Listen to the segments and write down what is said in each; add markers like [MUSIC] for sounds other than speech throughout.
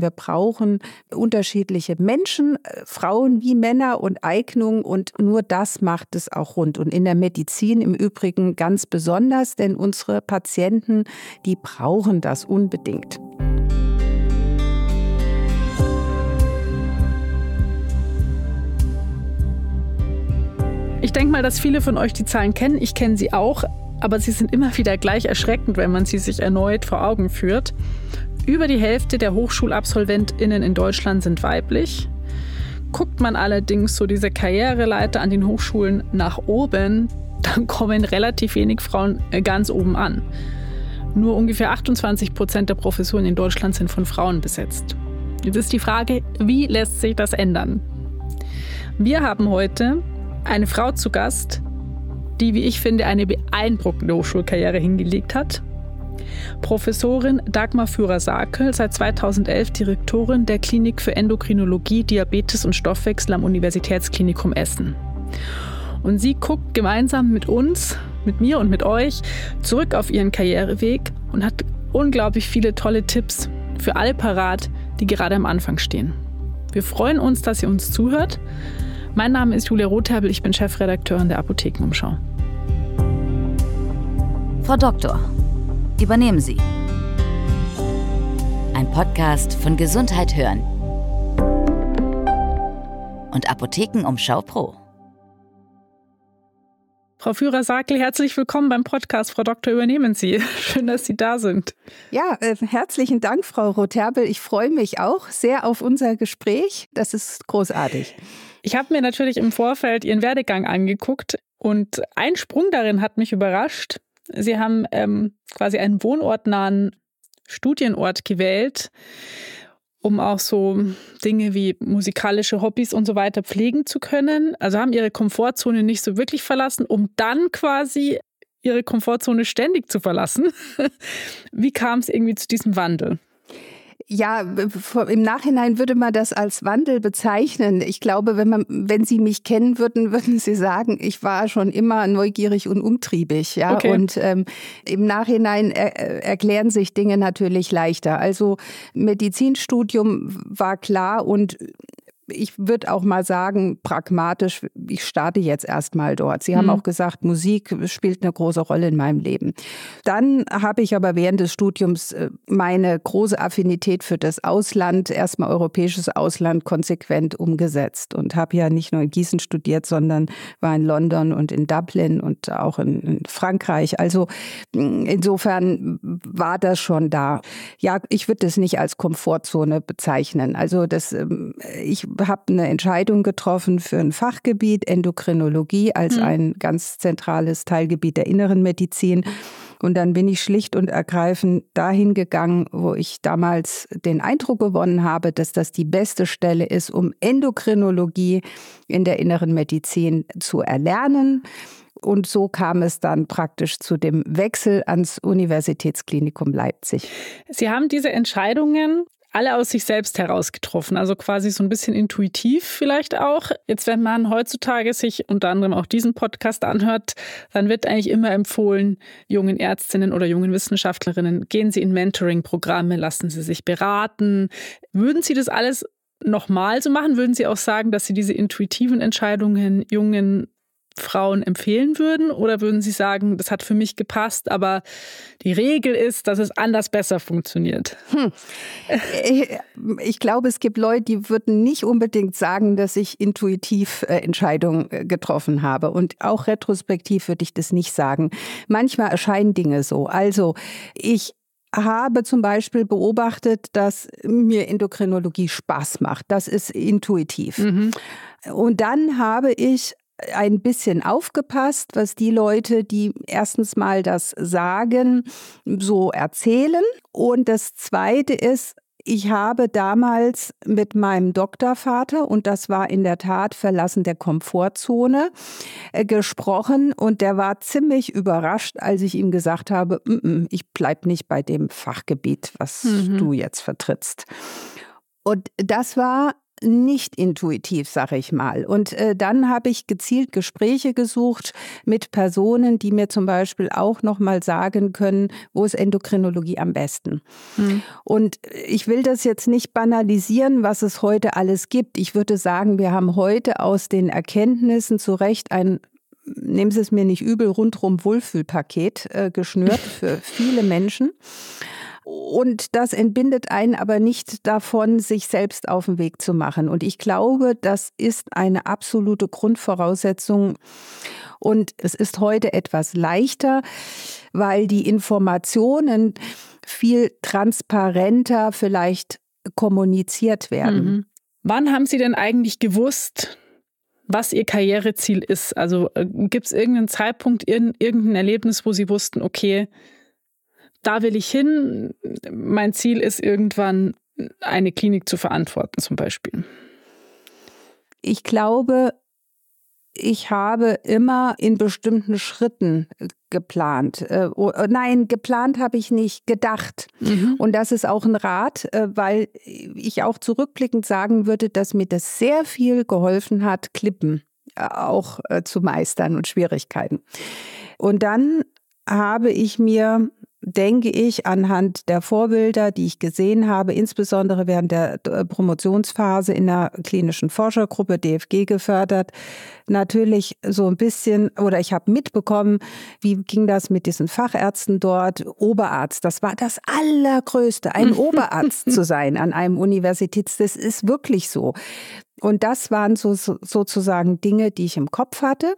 Wir brauchen unterschiedliche Menschen, äh, Frauen wie Männer und Eignung und nur das macht es auch rund. Und in der Medizin im Übrigen ganz besonders, denn unsere Patienten, die brauchen das unbedingt. Ich denke mal, dass viele von euch die Zahlen kennen. Ich kenne sie auch, aber sie sind immer wieder gleich erschreckend, wenn man sie sich erneut vor Augen führt. Über die Hälfte der Hochschulabsolventinnen in Deutschland sind weiblich. Guckt man allerdings so diese Karriereleiter an den Hochschulen nach oben, dann kommen relativ wenig Frauen äh, ganz oben an. Nur ungefähr 28 Prozent der Professuren in Deutschland sind von Frauen besetzt. Jetzt ist die Frage, wie lässt sich das ändern? Wir haben heute eine Frau zu Gast, die, wie ich finde, eine beeindruckende Hochschulkarriere hingelegt hat. Professorin Dagmar Führer-Sakel, seit 2011 Direktorin der Klinik für Endokrinologie, Diabetes und Stoffwechsel am Universitätsklinikum Essen. Und sie guckt gemeinsam mit uns, mit mir und mit euch zurück auf ihren Karriereweg und hat unglaublich viele tolle Tipps für alle parat, die gerade am Anfang stehen. Wir freuen uns, dass ihr uns zuhört. Mein Name ist Julia Rotherbel, ich bin Chefredakteurin der Apothekenumschau. Frau Doktor, übernehmen Sie. Ein Podcast von Gesundheit hören und Apothekenumschau Pro. Frau Führer-Sakel, herzlich willkommen beim Podcast. Frau Doktor, übernehmen Sie. [LAUGHS] Schön, dass Sie da sind. Ja, äh, herzlichen Dank, Frau Rotherbel. Ich freue mich auch sehr auf unser Gespräch. Das ist großartig. Ich habe mir natürlich im Vorfeld Ihren Werdegang angeguckt und ein Sprung darin hat mich überrascht. Sie haben ähm, quasi einen wohnortnahen Studienort gewählt, um auch so Dinge wie musikalische Hobbys und so weiter pflegen zu können. Also haben ihre Komfortzone nicht so wirklich verlassen, um dann quasi ihre Komfortzone ständig zu verlassen. [LAUGHS] Wie kam es irgendwie zu diesem Wandel? Ja, im Nachhinein würde man das als Wandel bezeichnen. Ich glaube, wenn man, wenn Sie mich kennen würden, [LAUGHS] würden Sie sagen, ich war schon immer neugierig und umtriebig, ja. Okay. Und ähm, im Nachhinein er, erklären sich Dinge natürlich leichter. Also Medizinstudium war klar und ich würde auch mal sagen, pragmatisch, ich starte jetzt erstmal dort. Sie mhm. haben auch gesagt, Musik spielt eine große Rolle in meinem Leben. Dann habe ich aber während des Studiums äh, meine große Affinität für das Ausland, erstmal europäisches Ausland, konsequent umgesetzt und habe ja nicht nur in Gießen studiert, sondern war in London und in Dublin und auch in, in Frankreich. Also mm, insofern war das schon da. Ja, ich würde das nicht als Komfortzone bezeichnen. Also das, ähm, ich habe eine Entscheidung getroffen für ein Fachgebiet Endokrinologie als mhm. ein ganz zentrales Teilgebiet der inneren Medizin. Und dann bin ich schlicht und ergreifend dahin gegangen, wo ich damals den Eindruck gewonnen habe, dass das die beste Stelle ist, um Endokrinologie in der inneren Medizin zu erlernen. Und so kam es dann praktisch zu dem Wechsel ans Universitätsklinikum Leipzig. Sie haben diese Entscheidungen alle aus sich selbst heraus getroffen, also quasi so ein bisschen intuitiv vielleicht auch. Jetzt, wenn man heutzutage sich unter anderem auch diesen Podcast anhört, dann wird eigentlich immer empfohlen, jungen Ärztinnen oder jungen Wissenschaftlerinnen, gehen Sie in Mentoring-Programme, lassen Sie sich beraten. Würden Sie das alles nochmal so machen? Würden Sie auch sagen, dass Sie diese intuitiven Entscheidungen jungen Frauen empfehlen würden? Oder würden Sie sagen, das hat für mich gepasst, aber die Regel ist, dass es anders besser funktioniert? Hm. Ich glaube, es gibt Leute, die würden nicht unbedingt sagen, dass ich intuitiv äh, Entscheidungen äh, getroffen habe. Und auch retrospektiv würde ich das nicht sagen. Manchmal erscheinen Dinge so. Also ich habe zum Beispiel beobachtet, dass mir Endokrinologie Spaß macht. Das ist intuitiv. Mhm. Und dann habe ich ein bisschen aufgepasst, was die Leute, die erstens mal das sagen, so erzählen. Und das Zweite ist, ich habe damals mit meinem Doktorvater, und das war in der Tat Verlassen der Komfortzone, äh, gesprochen. Und der war ziemlich überrascht, als ich ihm gesagt habe, mm -mm, ich bleibe nicht bei dem Fachgebiet, was mhm. du jetzt vertrittst. Und das war nicht intuitiv, sag ich mal. Und äh, dann habe ich gezielt Gespräche gesucht mit Personen, die mir zum Beispiel auch noch mal sagen können, wo ist Endokrinologie am besten. Mhm. Und ich will das jetzt nicht banalisieren, was es heute alles gibt. Ich würde sagen, wir haben heute aus den Erkenntnissen zu Recht ein nehmen Sie es mir nicht übel, rundrum Wohlfühlpaket äh, geschnürt für [LAUGHS] viele Menschen. Und das entbindet einen aber nicht davon, sich selbst auf den Weg zu machen. Und ich glaube, das ist eine absolute Grundvoraussetzung. Und es ist heute etwas leichter, weil die Informationen viel transparenter vielleicht kommuniziert werden. Mhm. Wann haben Sie denn eigentlich gewusst, was Ihr Karriereziel ist? Also äh, gibt es irgendeinen Zeitpunkt, irgendein Erlebnis, wo Sie wussten, okay, da will ich hin. Mein Ziel ist irgendwann eine Klinik zu verantworten zum Beispiel. Ich glaube, ich habe immer in bestimmten Schritten geplant. Äh, nein, geplant habe ich nicht, gedacht. Mhm. Und das ist auch ein Rat, äh, weil ich auch zurückblickend sagen würde, dass mir das sehr viel geholfen hat, Klippen äh, auch zu meistern und Schwierigkeiten. Und dann habe ich mir denke ich, anhand der Vorbilder, die ich gesehen habe, insbesondere während der äh, Promotionsphase in der klinischen Forschergruppe DFG gefördert, natürlich so ein bisschen, oder ich habe mitbekommen, wie ging das mit diesen Fachärzten dort, Oberarzt, das war das Allergrößte, ein [LAUGHS] Oberarzt zu sein an einem Universitäts, das ist wirklich so. Und das waren so, so, sozusagen Dinge, die ich im Kopf hatte.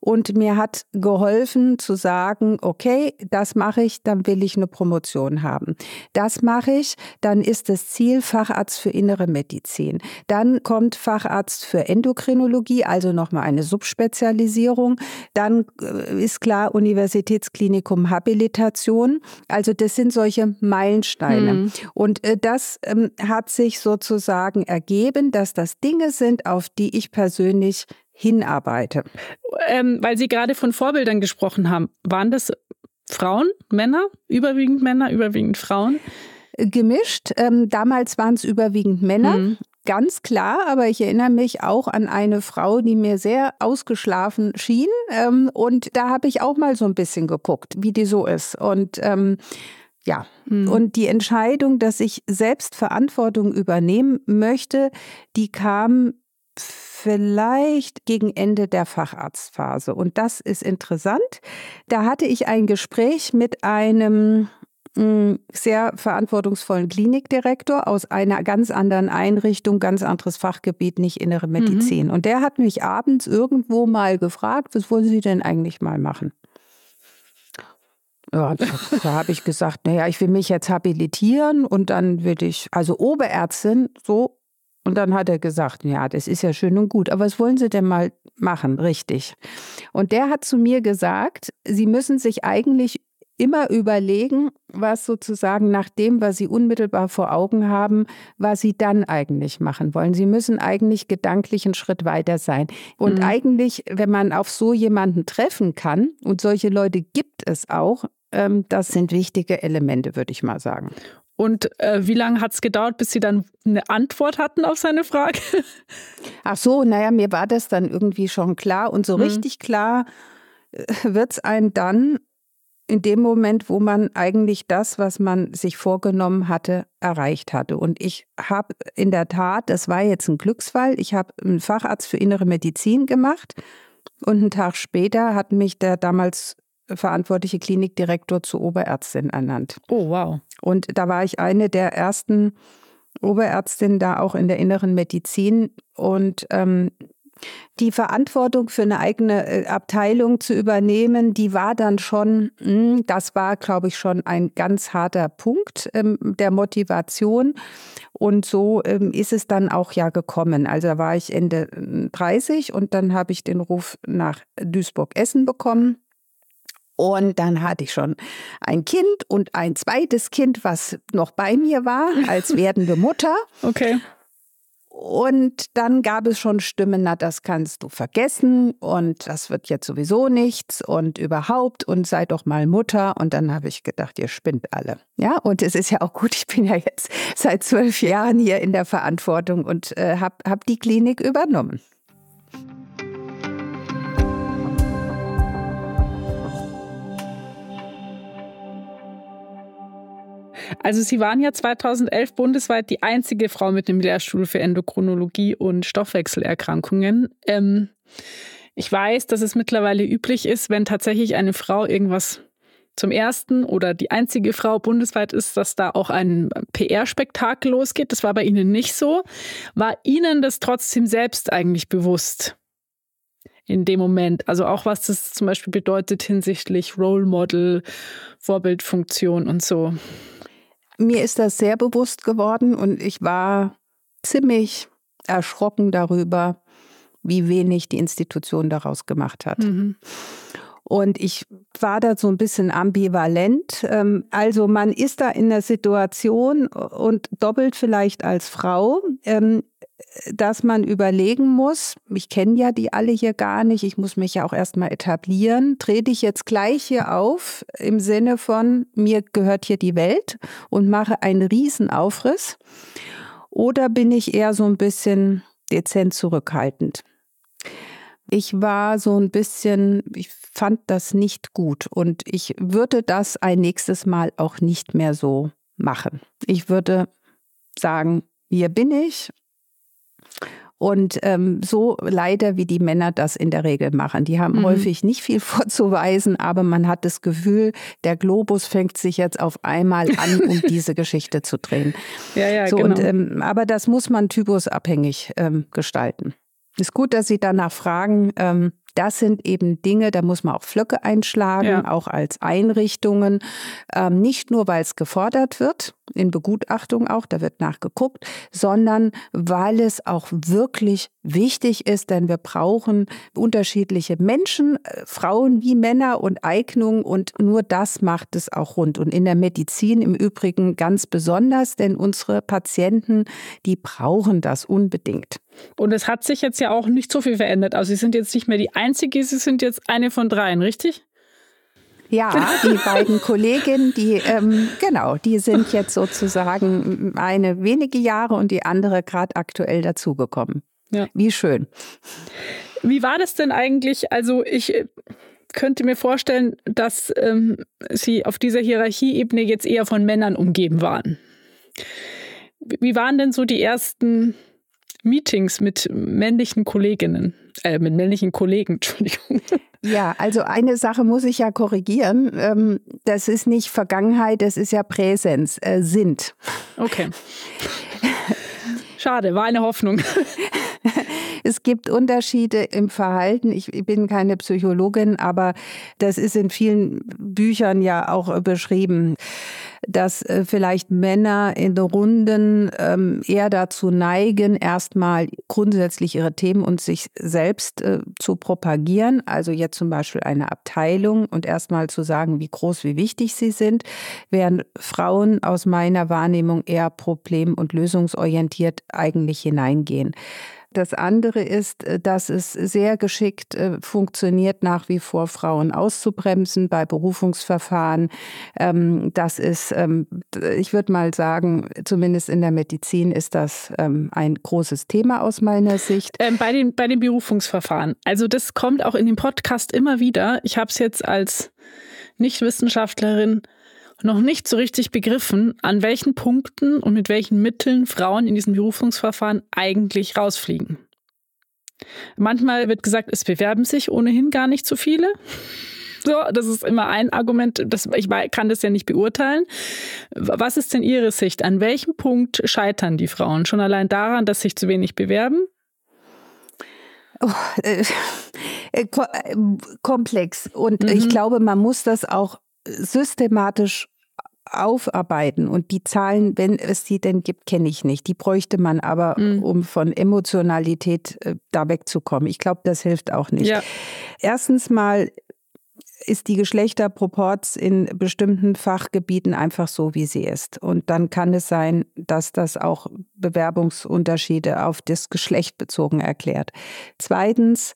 Und mir hat geholfen zu sagen, okay, das mache ich, dann will ich eine Promotion haben. Das mache ich, dann ist das Ziel Facharzt für innere Medizin. Dann kommt Facharzt für Endokrinologie, also nochmal eine Subspezialisierung. Dann äh, ist klar Universitätsklinikum Habilitation. Also das sind solche Meilensteine. Mhm. Und äh, das ähm, hat sich sozusagen ergeben, dass das Dinge sind, auf die ich persönlich hinarbeite. Ähm, weil Sie gerade von Vorbildern gesprochen haben, waren das Frauen, Männer, überwiegend Männer, überwiegend Frauen? Gemischt. Ähm, damals waren es überwiegend Männer. Mhm. Ganz klar, aber ich erinnere mich auch an eine Frau, die mir sehr ausgeschlafen schien. Ähm, und da habe ich auch mal so ein bisschen geguckt, wie die so ist. Und ähm, ja, mhm. und die Entscheidung, dass ich selbst Verantwortung übernehmen möchte, die kam vielleicht gegen Ende der Facharztphase. Und das ist interessant. Da hatte ich ein Gespräch mit einem mm, sehr verantwortungsvollen Klinikdirektor aus einer ganz anderen Einrichtung, ganz anderes Fachgebiet, nicht innere mhm. Medizin. Mhm. Und der hat mich abends irgendwo mal gefragt, was wollen Sie denn eigentlich mal machen? Ja, da, habe ich gesagt, naja, ich will mich jetzt habilitieren und dann will ich, also Oberärztin, so. Und dann hat er gesagt, ja, das ist ja schön und gut, aber was wollen Sie denn mal machen, richtig? Und der hat zu mir gesagt, Sie müssen sich eigentlich immer überlegen, was sozusagen nach dem, was Sie unmittelbar vor Augen haben, was Sie dann eigentlich machen wollen. Sie müssen eigentlich gedanklich einen Schritt weiter sein. Und mhm. eigentlich, wenn man auf so jemanden treffen kann, und solche Leute gibt es auch, ähm, das sind wichtige Elemente, würde ich mal sagen. Und äh, wie lange hat es gedauert, bis Sie dann eine Antwort hatten auf seine Frage? [LAUGHS] Ach so, naja, mir war das dann irgendwie schon klar. Und so mhm. richtig klar äh, wird es einem dann in dem Moment, wo man eigentlich das, was man sich vorgenommen hatte, erreicht hatte. Und ich habe in der Tat, das war jetzt ein Glücksfall, ich habe einen Facharzt für innere Medizin gemacht. Und einen Tag später hat mich der damals verantwortliche Klinikdirektor zur Oberärztin ernannt. Oh, wow. Und da war ich eine der ersten Oberärztinnen da auch in der inneren Medizin. Und ähm, die Verantwortung für eine eigene äh, Abteilung zu übernehmen, die war dann schon, hm, das war, glaube ich, schon ein ganz harter Punkt ähm, der Motivation. Und so ähm, ist es dann auch ja gekommen. Also da war ich Ende 30 und dann habe ich den Ruf nach Duisburg-Essen bekommen und dann hatte ich schon ein Kind und ein zweites Kind, was noch bei mir war als [LAUGHS] werdende Mutter. Okay. Und dann gab es schon Stimmen, na, das kannst du vergessen und das wird jetzt sowieso nichts und überhaupt und sei doch mal Mutter. Und dann habe ich gedacht, ihr spinnt alle. Ja, und es ist ja auch gut, ich bin ja jetzt seit zwölf Jahren hier in der Verantwortung und äh, habe hab die Klinik übernommen. Also Sie waren ja 2011 bundesweit die einzige Frau mit einem Lehrstuhl für Endokrinologie und Stoffwechselerkrankungen. Ähm, ich weiß, dass es mittlerweile üblich ist, wenn tatsächlich eine Frau irgendwas zum ersten oder die einzige Frau bundesweit ist, dass da auch ein PR-Spektakel losgeht. Das war bei Ihnen nicht so. War Ihnen das trotzdem selbst eigentlich bewusst? in dem Moment. Also auch was das zum Beispiel bedeutet hinsichtlich Role Model, Vorbildfunktion und so. Mir ist das sehr bewusst geworden und ich war ziemlich erschrocken darüber, wie wenig die Institution daraus gemacht hat. Mhm. Und ich war da so ein bisschen ambivalent. Ähm, also man ist da in der Situation und doppelt vielleicht als Frau. Dass man überlegen muss, ich kenne ja die alle hier gar nicht, ich muss mich ja auch erstmal etablieren, trete ich jetzt gleich hier auf im Sinne von, mir gehört hier die Welt und mache einen Riesenaufriss oder bin ich eher so ein bisschen dezent zurückhaltend? Ich war so ein bisschen, ich fand das nicht gut und ich würde das ein nächstes Mal auch nicht mehr so machen. Ich würde sagen, hier bin ich und ähm, so leider, wie die Männer das in der Regel machen. Die haben mhm. häufig nicht viel [LAUGHS] vorzuweisen, aber man hat das Gefühl, der Globus fängt sich jetzt auf einmal an, um [LAUGHS] diese Geschichte zu drehen. Ja, ja, so, genau. Und, ähm, aber das muss man typusabhängig ähm, gestalten. Ist gut, dass Sie danach fragen. Ähm, das sind eben Dinge, da muss man auch Flöcke einschlagen, ja. auch als Einrichtungen. Ähm, nicht nur, weil es gefordert wird, in Begutachtung auch, da wird nachgeguckt, sondern weil es auch wirklich wichtig ist, denn wir brauchen unterschiedliche Menschen, äh, Frauen wie Männer und Eignungen und nur das macht es auch rund. Und in der Medizin im Übrigen ganz besonders, denn unsere Patienten, die brauchen das unbedingt. Und es hat sich jetzt ja auch nicht so viel verändert. Also Sie sind jetzt nicht mehr die Einzige, Sie sind jetzt eine von dreien, richtig? Ja, [LAUGHS] die beiden Kolleginnen, die ähm, genau, die sind jetzt sozusagen eine wenige Jahre und die andere gerade aktuell dazugekommen. Ja. Wie schön. Wie war das denn eigentlich? Also ich äh, könnte mir vorstellen, dass ähm, Sie auf dieser Hierarchieebene jetzt eher von Männern umgeben waren. Wie waren denn so die ersten Meetings mit männlichen Kolleginnen, äh, mit männlichen Kollegen, [LAUGHS] Entschuldigung. Ja, also eine Sache muss ich ja korrigieren. Ähm, das ist nicht Vergangenheit, das ist ja Präsenz, äh, sind. Okay. Schade, war eine Hoffnung. Es gibt Unterschiede im Verhalten. Ich bin keine Psychologin, aber das ist in vielen Büchern ja auch beschrieben dass äh, vielleicht Männer in Runden ähm, eher dazu neigen, erstmal grundsätzlich ihre Themen und sich selbst äh, zu propagieren. Also jetzt zum Beispiel eine Abteilung und erstmal zu sagen, wie groß, wie wichtig sie sind, während Frauen aus meiner Wahrnehmung eher problem- und lösungsorientiert eigentlich hineingehen. Das andere ist, äh, dass es sehr geschickt äh, funktioniert, nach wie vor Frauen auszubremsen bei Berufungsverfahren. Ähm, das ist, ähm, ich würde mal sagen, zumindest in der Medizin ist das ähm, ein großes Thema aus meiner Sicht. bei, den, bei den Berufungsverfahren. Also das kommt auch in dem Podcast immer wieder. Ich habe es jetzt als Nichtwissenschaftlerin noch nicht so richtig begriffen, an welchen Punkten und mit welchen Mitteln Frauen in diesem Berufungsverfahren eigentlich rausfliegen. Manchmal wird gesagt, es bewerben sich ohnehin gar nicht so viele. [LAUGHS] So, das ist immer ein Argument. Das, ich kann das ja nicht beurteilen. Was ist denn Ihre Sicht? An welchem Punkt scheitern die Frauen? Schon allein daran, dass sich zu wenig bewerben? Oh, äh, [LAUGHS] äh, äh komplex. Und mhm. ich glaube, man muss das auch systematisch aufarbeiten. Und die Zahlen, wenn es die denn gibt, kenne ich nicht. Die bräuchte man aber, mhm. um von Emotionalität äh, da wegzukommen. Ich glaube, das hilft auch nicht. Ja. Erstens mal ist die Geschlechterproporz in bestimmten Fachgebieten einfach so, wie sie ist. Und dann kann es sein, dass das auch Bewerbungsunterschiede auf das Geschlecht bezogen erklärt. Zweitens,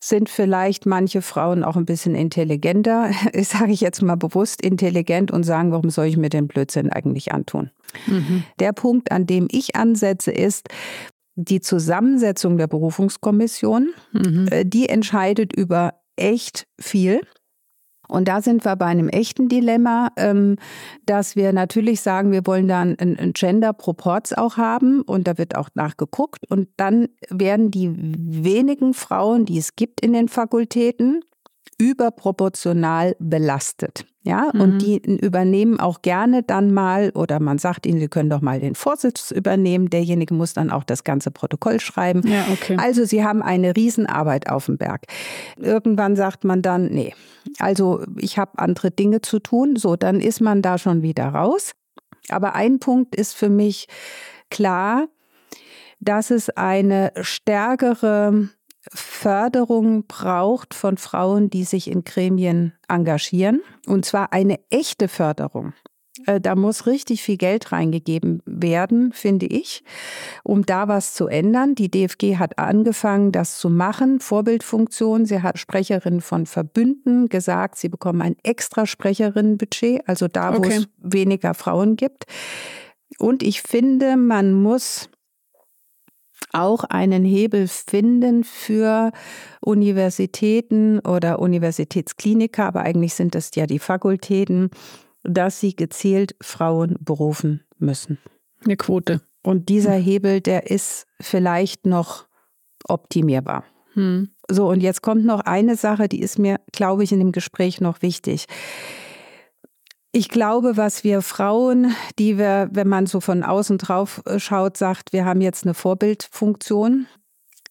sind vielleicht manche Frauen auch ein bisschen intelligenter, [LAUGHS] sage ich jetzt mal bewusst intelligent und sagen, warum soll ich mir den Blödsinn eigentlich antun? Mhm. Der Punkt, an dem ich ansetze, ist, die Zusammensetzung der Berufungskommission, mhm. Äh, die entscheidet über echt viel. Und da sind wir bei einem echten Dilemma, ähm, dass wir natürlich sagen, wir wollen da einen Gender-Proporz auch haben und da wird auch nachgeguckt. Und dann werden die wenigen Frauen, die es gibt in den Fakultäten, überproportional belastet. Ja, mhm. und die übernehmen auch gerne dann mal, oder man sagt ihnen, sie können doch mal den Vorsitz übernehmen. Derjenige muss dann auch das ganze Protokoll schreiben. Ja, okay. Also sie haben eine Riesenarbeit auf dem Berg. Irgendwann sagt man dann, nee, also ich habe andere Dinge zu tun. So, dann ist man da schon wieder raus. Aber ein Punkt ist für mich klar, dass es eine stärkere Förderung braucht von Frauen, die sich in Gremien engagieren. Und zwar eine echte Förderung. Äh, da muss richtig viel Geld reingegeben werden, finde ich, um da was zu ändern. Die DFG hat angefangen, das zu machen, Vorbildfunktion. Sie hat Sprecherinnen von Verbünden gesagt, sie bekommen ein extra Sprecherinnenbudget, also da, wo okay. es weniger Frauen gibt. Und ich finde, man muss auch einen Hebel finden für Universitäten oder Universitätskliniker, aber eigentlich sind das ja die Fakultäten, dass sie gezielt Frauen berufen müssen. Eine Quote. Und dieser Hebel, der ist vielleicht noch optimierbar. Hm. So, und jetzt kommt noch eine Sache, die ist mir, glaube ich, in dem Gespräch noch wichtig. Ich glaube, was wir Frauen, die wir, wenn man so von außen drauf äh, schaut, sagt, wir haben jetzt eine Vorbildfunktion,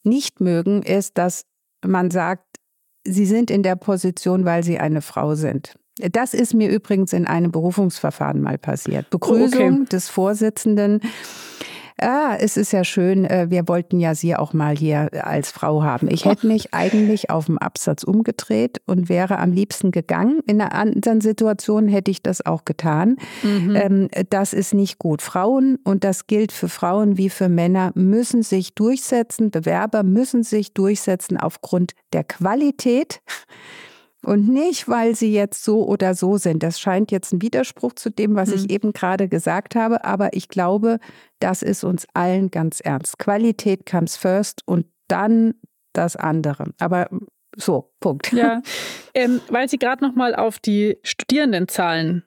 nicht mögen, ist, dass man sagt, sie sind in der Position, weil sie eine Frau sind. Das ist mir übrigens in einem Berufungsverfahren mal passiert. Begrüßung oh, okay. des Vorsitzenden ah, es ist ja schön, äh, wir wollten ja Sie auch mal hier als Frau haben. Ich hätte mich eigentlich auf dem Absatz umgedreht und wäre am liebsten gegangen. In einer anderen Situation hätte ich das auch getan. Mhm. Ähm, das ist nicht gut. Frauen, und das gilt für Frauen wie für Männer, müssen sich durchsetzen. Bewerber müssen sich durchsetzen aufgrund der Qualität und nicht, weil sie jetzt so oder so sind. Das scheint jetzt ein Widerspruch zu dem, was hm. ich eben gerade gesagt habe, aber ich glaube, das ist uns allen ganz ernst. Qualität comes first und dann das andere. Aber so, Punkt. Ja, [LAUGHS] ähm, weil Sie gerade noch mal auf die Studierendenzahlen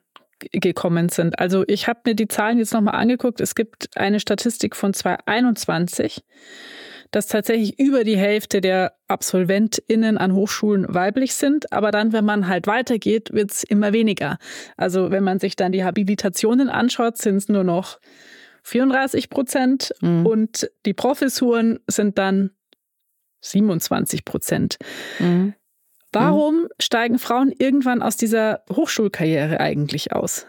gekommen sind. Also ich habe mir die Zahlen jetzt noch mal angeguckt. Es gibt eine Statistik von 2021 dass tatsächlich über die Hälfte der AbsolventInnen an Hochschulen weiblich sind. Aber dann, wenn man halt weitergeht, wird es immer weniger. Also wenn man sich dann die Habilitationen anschaut, sind es nur noch 34 Prozent mhm. und die Professuren sind dann 27 Prozent. Mhm. Warum mhm. steigen Frauen irgendwann aus dieser Hochschulkarriere eigentlich aus?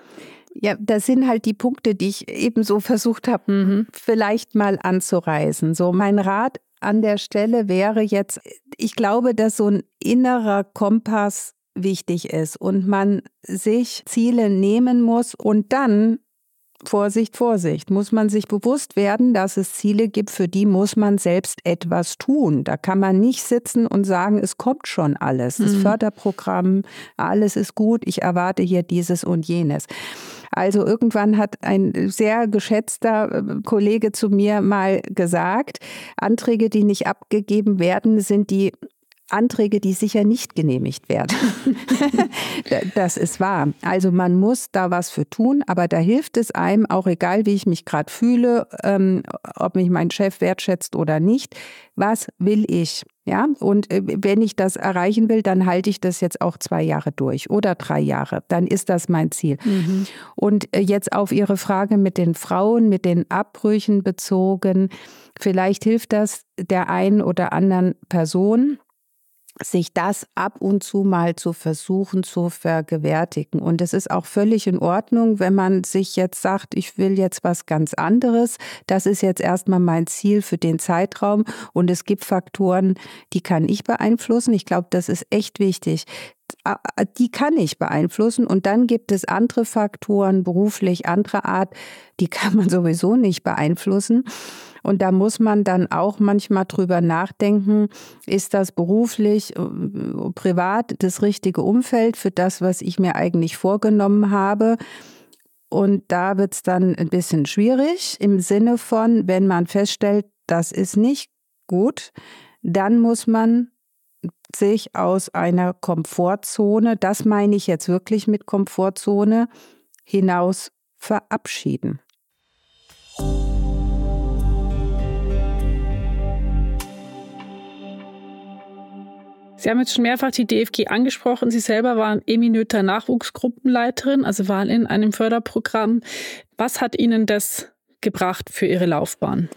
Ja, das sind halt die Punkte, die ich eben so versucht habe, mhm. vielleicht mal anzureißen. So, mein Rat an der Stelle wäre jetzt, ich glaube, dass so ein innerer Kompass wichtig ist und man sich Ziele nehmen muss und dann Vorsicht, Vorsicht, muss man sich bewusst werden, dass es Ziele gibt, für die muss man selbst etwas tun. Da kann man nicht sitzen und sagen, es kommt schon alles. Das mhm. Förderprogramm, alles ist gut, ich erwarte hier dieses und jenes. Also irgendwann hat ein sehr geschätzter äh, Kollege zu mir mal gesagt, Anträge, die nicht abgegeben werden, sind die Anträge, die sicher nicht genehmigt werden. [LAUGHS] das ist wahr. Also man muss da was für tun, aber da hilft es einem, auch egal wie ich mich gerade fühle, ähm, ob mich mein Chef wertschätzt oder nicht, was will ich? Ja, und äh, wenn ich das erreichen will, dann halte ich das jetzt auch zwei Jahre durch oder drei Jahre. Dann ist das mein Ziel. Mhm. Und äh, jetzt auf Ihre Frage mit den Frauen, mit den Abbrüchen bezogen. Vielleicht hilft das der einen oder anderen Person sich das ab und zu mal zu versuchen zu vergewärtigen. Und es ist auch völlig in Ordnung, wenn man sich jetzt sagt, ich will jetzt was ganz anderes. Das ist jetzt erstmal mein Ziel für den Zeitraum. Und es gibt Faktoren, die kann ich beeinflussen. Ich glaube, das ist echt wichtig. Die kann ich beeinflussen. Und dann gibt es andere Faktoren, beruflich anderer Art, die kann man sowieso nicht beeinflussen. Und da muss man dann auch manchmal drüber nachdenken, ist das beruflich, äh, privat das richtige Umfeld für das, was ich mir eigentlich vorgenommen habe. Und da wird es dann ein bisschen schwierig im Sinne von, wenn man feststellt, das ist nicht gut, dann muss man sich aus einer Komfortzone, das meine ich jetzt wirklich mit Komfortzone, hinaus verabschieden. Sie haben jetzt schon mehrfach die DFG angesprochen. Sie selber waren eminöter Nachwuchsgruppenleiterin, also waren in einem Förderprogramm. Was hat Ihnen das gebracht für Ihre Laufbahn?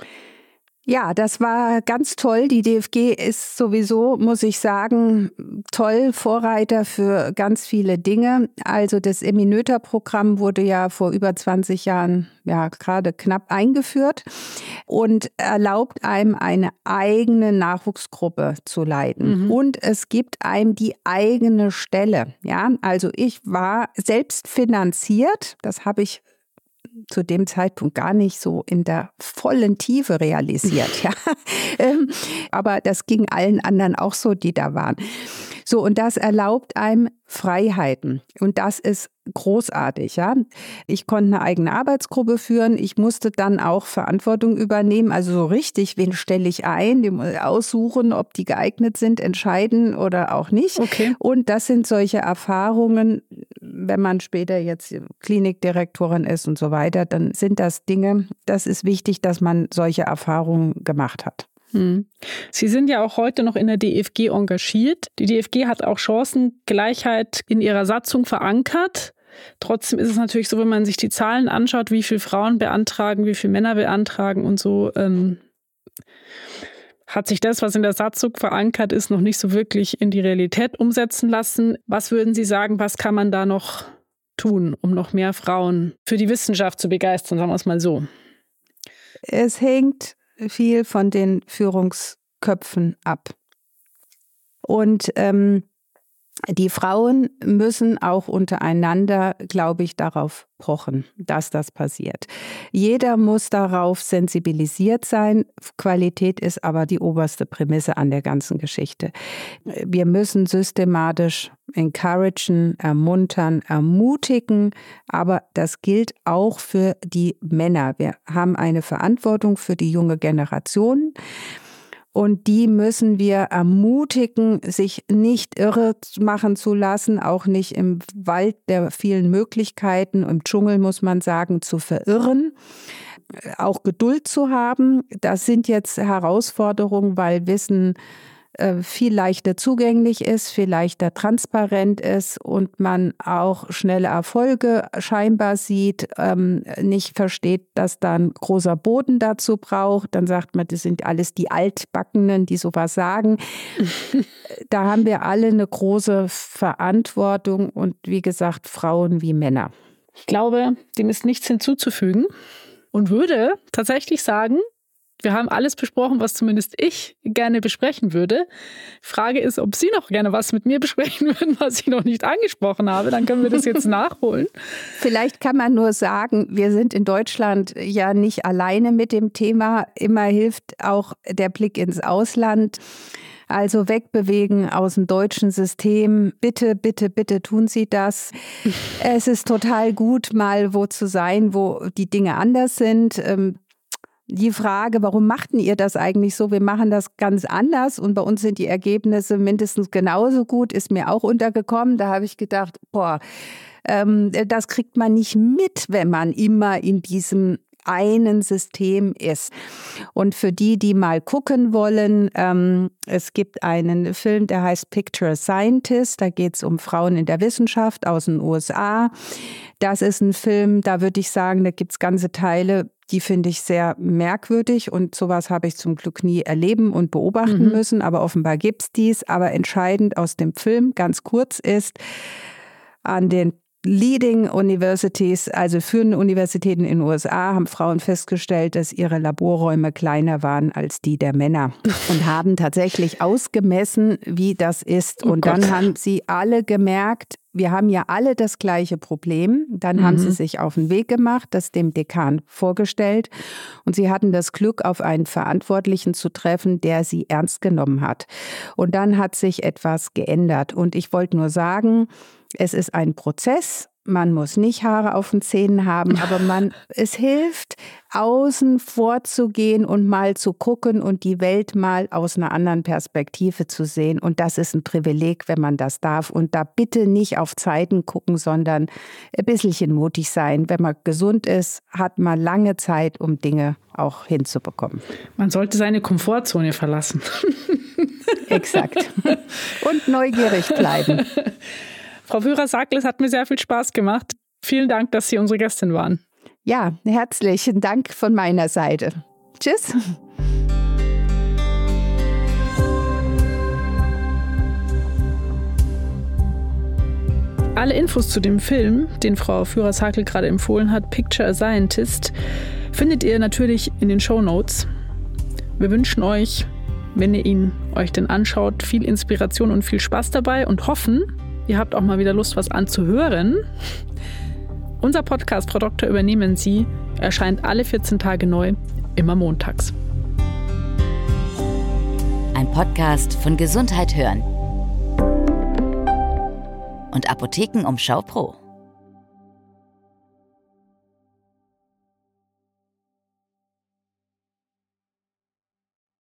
Ja, das war ganz toll. Die DFG ist sowieso, muss ich sagen, toll Vorreiter für ganz viele Dinge. Also das Eminöter-Programm wurde ja vor über 20 Jahren, ja, gerade knapp eingeführt und erlaubt einem eine eigene Nachwuchsgruppe zu leiten. Mhm. Und es gibt einem die eigene Stelle. Ja, also ich war selbst finanziert. Das habe ich zu dem Zeitpunkt gar nicht so in der vollen Tiefe realisiert. ja. [LAUGHS] Ähm, aber das ging allen anderen auch so, die da waren. So, und das erlaubt einem Freiheiten. Und das ist großartig, ja. Ich konnte eine eigene Arbeitsgruppe führen. Ich musste dann auch Verantwortung übernehmen. Also so richtig, wen stelle ich ein, die aussuchen, ob die geeignet sind, entscheiden oder auch nicht. Okay. Und das sind solche Erfahrungen, wenn man später jetzt Klinikdirektorin ist und so weiter, dann sind das Dinge, das ist wichtig, dass man solche Erfahrungen gemacht hat. Hm. Sie sind ja auch heute noch in der DFG engagiert. Die DFG hat auch Chancengleichheit in ihrer Satzung verankert. Trotzdem ist es natürlich so, wenn man sich die Zahlen anschaut, wie viele Frauen beantragen, wie viele Männer beantragen und so, ähm, hat sich das, was in der Satzung verankert ist, noch nicht so wirklich in die Realität umsetzen lassen. Was würden Sie sagen, was kann man da noch tun, um noch mehr Frauen für die Wissenschaft zu begeistern, sagen wir es mal so? Es hängt viel von den Führungsköpfen ab. Und ähm, die Frauen müssen auch untereinander, glaube ich, darauf pochen, dass das passiert. Jeder muss darauf sensibilisiert sein. Qualität ist aber die oberste Prämisse an der ganzen Geschichte. Wir müssen systematisch encouragen, ermuntern, ermutigen, aber das gilt auch für die Männer. Wir haben eine Verantwortung für die junge Generation. Und die müssen wir ermutigen, sich nicht irre machen zu lassen, auch nicht im Wald der vielen Möglichkeiten, im Dschungel muss man sagen, zu verirren auch Geduld zu haben. Das sind jetzt Herausforderungen, weil Wissen äh, viel leichter zugänglich ist, viel leichter transparent ist und man auch schnelle Erfolge scheinbar sieht, ähm, nicht versteht, dass da ein großer Boden dazu braucht. Dann sagt man, das sind alles die Altbackenen, die sowas sagen. [LAUGHS] da haben wir alle eine große Verantwortung und wie gesagt, Frauen wie Männer. Ich glaube, dem ist nichts hinzuzufügen und würde tatsächlich sagen, wir haben alles besprochen, was zumindest ich gerne besprechen würde. Frage ist, ob Sie noch gerne was mit mir [LAUGHS] besprechen würden, was ich noch nicht angesprochen habe. Dann können wir das jetzt [LAUGHS] nachholen. Vielleicht kann man nur sagen, wir sind in Deutschland ja nicht alleine mit dem Thema. Immer hilft auch der Blick ins Ausland. Also wegbewegen aus dem deutschen System. Bitte, bitte, bitte tun Sie das. [LAUGHS] Es ist total gut, mal wo zu sein, wo die Dinge anders sind. Die Frage, warum machten ihr das eigentlich so? Wir machen das ganz anders und bei uns sind die Ergebnisse mindestens genauso gut, ist mir auch untergekommen. Da habe ich gedacht, boah, ähm, das kriegt man nicht mit, wenn man immer in diesem einen System ist. Und für die, die mal gucken wollen, ähm, es gibt einen Film, der heißt Picture Scientist. Da geht es um Frauen in der Wissenschaft aus den USA. Das ist ein Film, da würde ich sagen, da gibt es ganze Teile, Die finde ich sehr merkwürdig und sowas habe ich zum Glück nie erleben und beobachten mhm. müssen, aber offenbar gibt es dies. Aber entscheidend aus dem Film, ganz kurz, ist, an den Leading Universities, also führende Universitäten in den USA, haben Frauen festgestellt, dass ihre Laborräume kleiner waren als die der Männer und haben tatsächlich ausgemessen, wie das ist. Oh und Gott. dann haben sie alle gemerkt, wir haben ja alle das gleiche Problem. Dann mhm. haben sie mhm. sich auf den Weg gemacht, das dem Dekan vorgestellt. Und sie hatten das Glück, auf einen Verantwortlichen zu treffen, der sie ernst genommen hat. Und dann hat sich etwas geändert. Und ich wollte nur sagen, es ist ein Prozess. Man muss nicht Haare auf den Zähnen haben, aber man, [LAUGHS] es hilft, außen vorzugehen und mal zu gucken und die Welt mal aus einer anderen Perspektive zu sehen. Und das ist ein Privileg, wenn man das darf. Und da bitte nicht auf Zeiten gucken, sondern ein bisschen mutig sein. Wenn man gesund ist, hat man lange Zeit, um Dinge auch hinzubekommen. Man sollte seine Komfortzone verlassen. Exakt. Und neugierig bleiben. [LAUGHS] Frau Führer-Sackl, es hat mir sehr viel Spaß gemacht. Vielen Dank, dass Sie unsere Gästin waren. Ja, herzlichen Dank von meiner Seite. Tschüss. Alle Infos zu dem Film, den Frau Führer-Sackl gerade empfohlen hat, Picture a Scientist, findet ihr natürlich in den Show Notes. Wir wünschen euch, wenn ihr ihn euch denn anschaut, viel Inspiration und viel Spaß dabei und hoffen, Ihr habt auch mal wieder Lust, was anzuhören. Unser Podcast Frau Doktor übernehmen Sie erscheint alle 14 Tage neu, immer montags. Ein Podcast von Gesundheit hören und Apothekenumschau Pro.